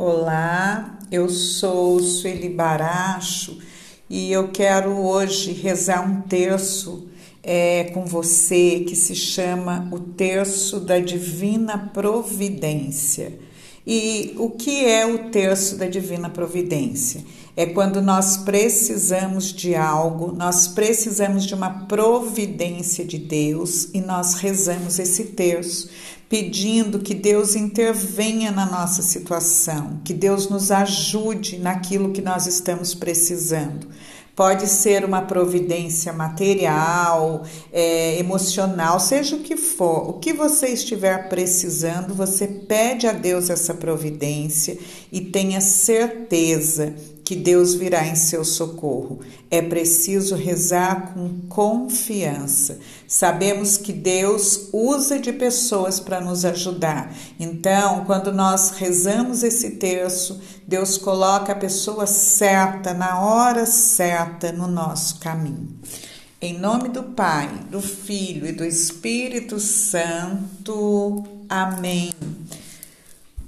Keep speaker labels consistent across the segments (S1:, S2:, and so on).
S1: Olá, eu sou Sueli Baracho e eu quero hoje rezar um terço é, com você que se chama o Terço da Divina Providência. E o que é o terço da Divina Providência? É quando nós precisamos de algo, nós precisamos de uma providência de Deus e nós rezamos esse terço, pedindo que Deus intervenha na nossa situação, que Deus nos ajude naquilo que nós estamos precisando. Pode ser uma providência material, é, emocional, seja o que for. O que você estiver precisando, você pede a Deus essa providência e tenha certeza que Deus virá em seu socorro. É preciso rezar com confiança. Sabemos que Deus usa de pessoas para nos ajudar. Então, quando nós rezamos esse terço, Deus coloca a pessoa certa, na hora certa, no nosso caminho. Em nome do Pai, do Filho e do Espírito Santo. Amém.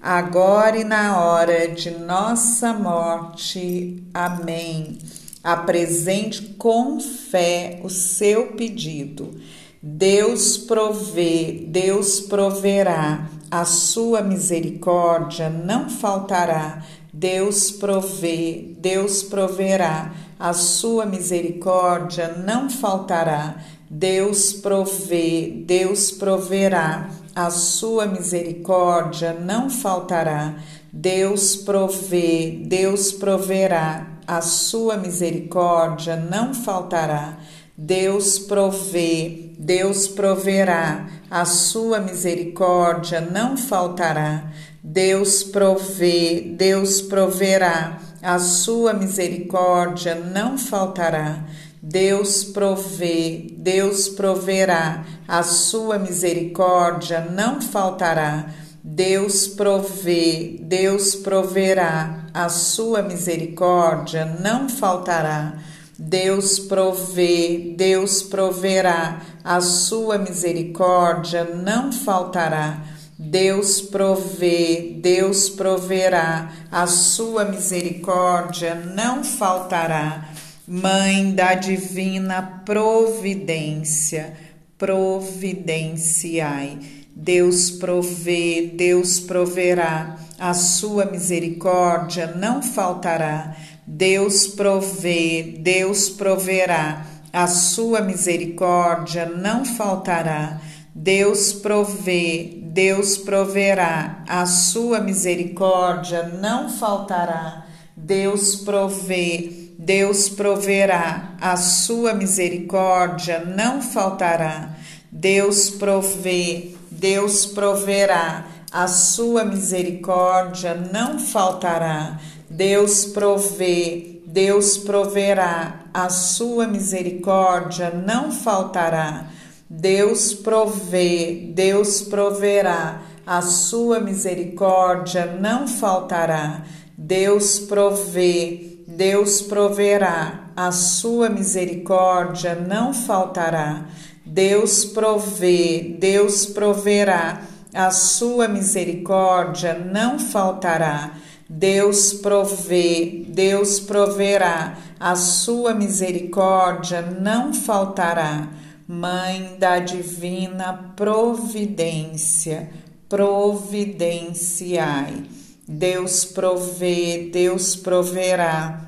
S1: agora e na hora de nossa morte. Amém. Apresente com fé o seu pedido. Deus provê, Deus proverá a sua misericórdia não faltará. Deus provê, Deus proverá, a sua misericórdia não faltará. Deus provê, Deus proverá, a sua misericórdia não faltará. Deus provê, Deus proverá, a sua misericórdia não faltará. Deus provê, Deus proverá, a sua misericórdia não faltará. Deus provê, Deus proverá, a sua misericórdia não faltará. Deus provê, Deus proverá, a sua misericórdia não faltará. Deus provê, Deus proverá, a sua misericórdia não faltará. Deus provê, Deus proverá, a sua misericórdia não faltará. Deus provê, Deus proverá, a sua misericórdia não faltará. Mãe da divina providência, providenciai. Deus provê, Deus proverá, a sua misericórdia não faltará. Deus provê, Deus proverá, a sua misericórdia não faltará. Deus provê, Deus proverá, a sua misericórdia não faltará. Deus provê, Deus proverá, a sua misericórdia não faltará. Deus provê, Deus proverá, a sua misericórdia não faltará. Deus provê, Deus proverá, a sua misericórdia não faltará. Deus provê, Deus proverá, a sua misericórdia não faltará. Deus provê, Deus proverá, a sua misericórdia não faltará. Deus provê, Deus proverá, a sua misericórdia não faltará. Deus provê, Deus proverá, a sua misericórdia não faltará. Mãe da divina providência, providenciai. Deus provê, Deus proverá,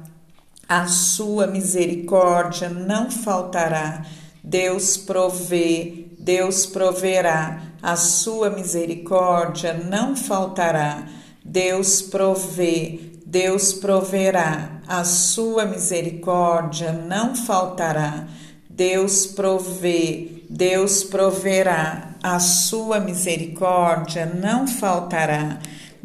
S1: a sua misericórdia não faltará. Deus provê, Deus proverá, a sua misericórdia não faltará. Deus provê, Deus proverá, a sua misericórdia não faltará. Deus provê, Deus proverá, a sua misericórdia não faltará.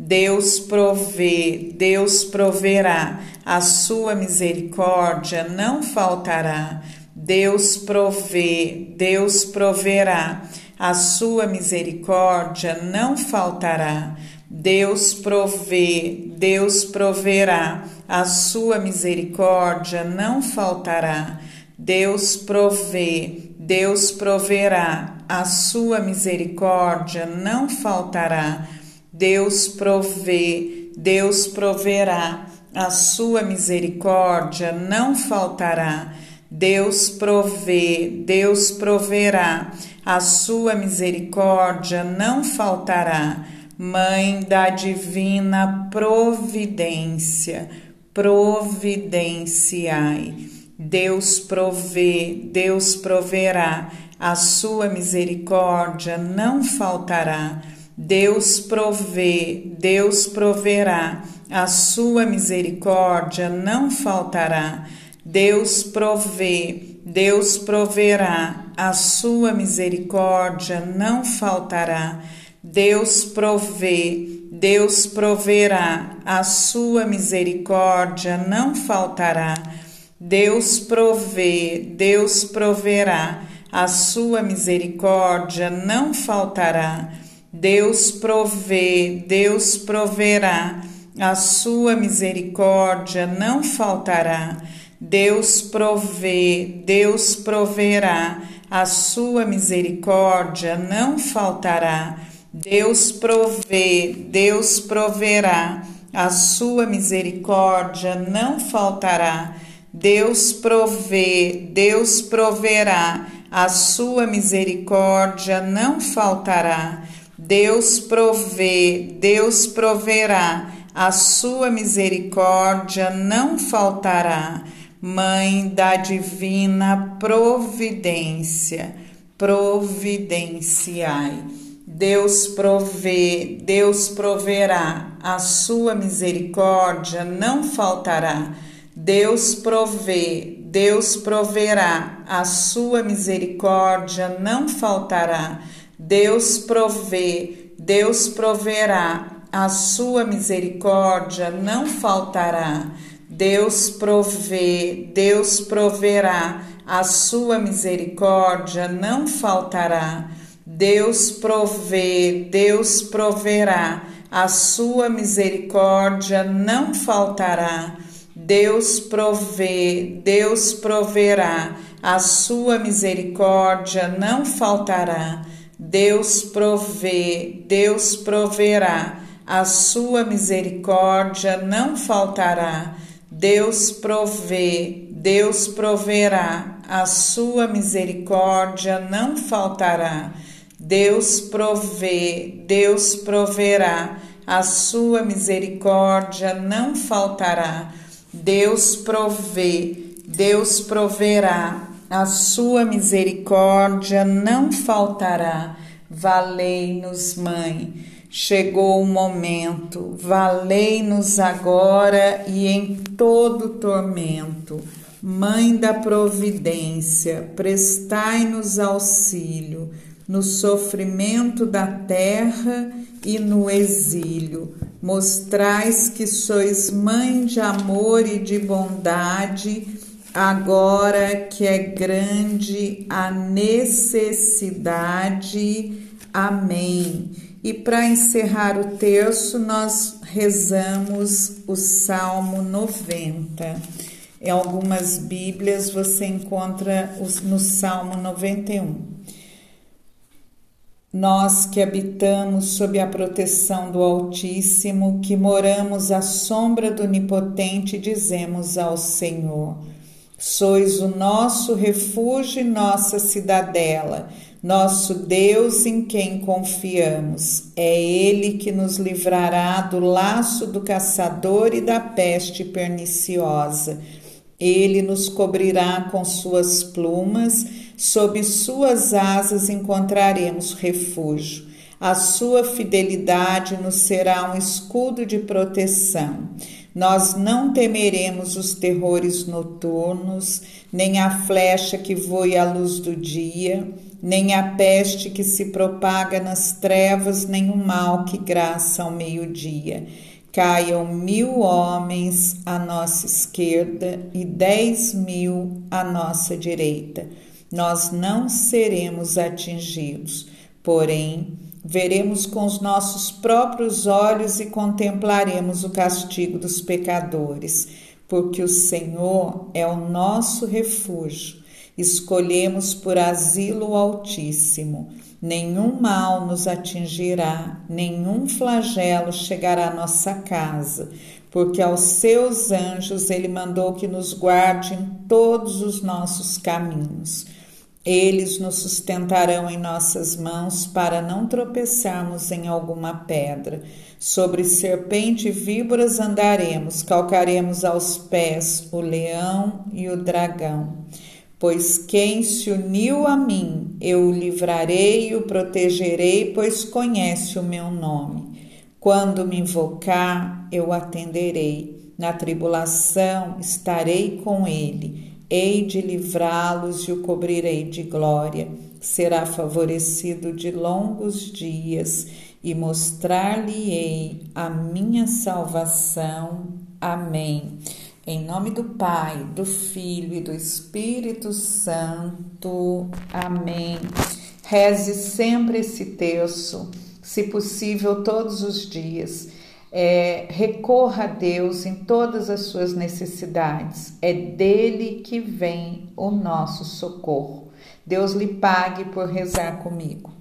S1: Deus provê, Deus proverá, a sua misericórdia não faltará. Deus provê, Deus proverá, a sua misericórdia não faltará. Deus provê, Deus proverá, a sua misericórdia não faltará. Deus provê, Deus proverá, a sua misericórdia não faltará. Deus provê, Deus proverá, a sua misericórdia não faltará. Deus provê, Deus proverá, a sua misericórdia não faltará. Mãe da divina providência, providenciai. Deus provê, Deus proverá, a sua misericórdia não faltará. Deus provê, Deus proverá, a sua misericórdia não faltará. Deus provê, Deus proverá, a sua misericórdia não faltará. Deus provê, Deus proverá, a sua misericórdia não faltará. Deus provê, Deus proverá, a sua misericórdia não faltará. Deus provê, Deus proverá, a sua misericórdia não faltará. Deus provê, Deus proverá, a sua misericórdia não faltará. Deus provê, Deus proverá, a sua misericórdia não faltará. Deus provê, Deus proverá, a sua misericórdia não faltará. Deus provê, Deus proverá, a sua misericórdia não faltará. Mãe da divina providência, providenciai. Deus provê, Deus proverá, a sua misericórdia não faltará. Deus provê, Deus proverá, a sua misericórdia não faltará. Deus provê, Deus proverá, a sua misericórdia não faltará. Deus provê, Deus proverá, a sua misericórdia não faltará. Deus provê, Deus proverá, a sua misericórdia não faltará. Deus provê, Deus proverá, a sua misericórdia não faltará. Deus provê, Deus proverá, a sua misericórdia não faltará. Deus provê, Deus proverá, a sua misericórdia não faltará. Deus provê, Deus proverá, a sua misericórdia não faltará. Deus provê, Deus proverá, a sua misericórdia não faltará. Valei-nos, Mãe. Chegou o momento, valei-nos agora e em todo tormento. Mãe da providência, prestai-nos auxílio no sofrimento da terra e no exílio. Mostrais que sois mãe de amor e de bondade, agora que é grande a necessidade. Amém. E para encerrar o terço, nós rezamos o Salmo 90. Em algumas Bíblias você encontra no Salmo 91. Nós que habitamos sob a proteção do Altíssimo, que moramos à sombra do Onipotente, dizemos ao Senhor: Sois o nosso refúgio e nossa cidadela, nosso Deus em quem confiamos. É Ele que nos livrará do laço do caçador e da peste perniciosa. Ele nos cobrirá com suas plumas sob suas asas encontraremos refúgio. A sua fidelidade nos será um escudo de proteção. Nós não temeremos os terrores noturnos, nem a flecha que voe à luz do dia, nem a peste que se propaga nas trevas, nem o mal que graça ao meio-dia. Caiam mil homens à nossa esquerda e dez mil à nossa direita. Nós não seremos atingidos, porém, veremos com os nossos próprios olhos e contemplaremos o castigo dos pecadores, porque o Senhor é o nosso refúgio. Escolhemos por asilo o Altíssimo. Nenhum mal nos atingirá, nenhum flagelo chegará à nossa casa, porque aos seus anjos ele mandou que nos guarde em todos os nossos caminhos. Eles nos sustentarão em nossas mãos para não tropeçarmos em alguma pedra. Sobre serpente e víboras andaremos, calcaremos aos pés o leão e o dragão. Pois quem se uniu a mim, eu o livrarei e o protegerei, pois conhece o meu nome. Quando me invocar, eu atenderei. Na tribulação estarei com ele hei de livrá-los e o cobrirei de glória. Será favorecido de longos dias e mostrar-lhe-ei a minha salvação. Amém. Em nome do Pai, do Filho e do Espírito Santo. Amém. Reze sempre esse terço, se possível, todos os dias é, recorra a Deus em todas as suas necessidades. É dele que vem o nosso socorro. Deus lhe pague por rezar comigo.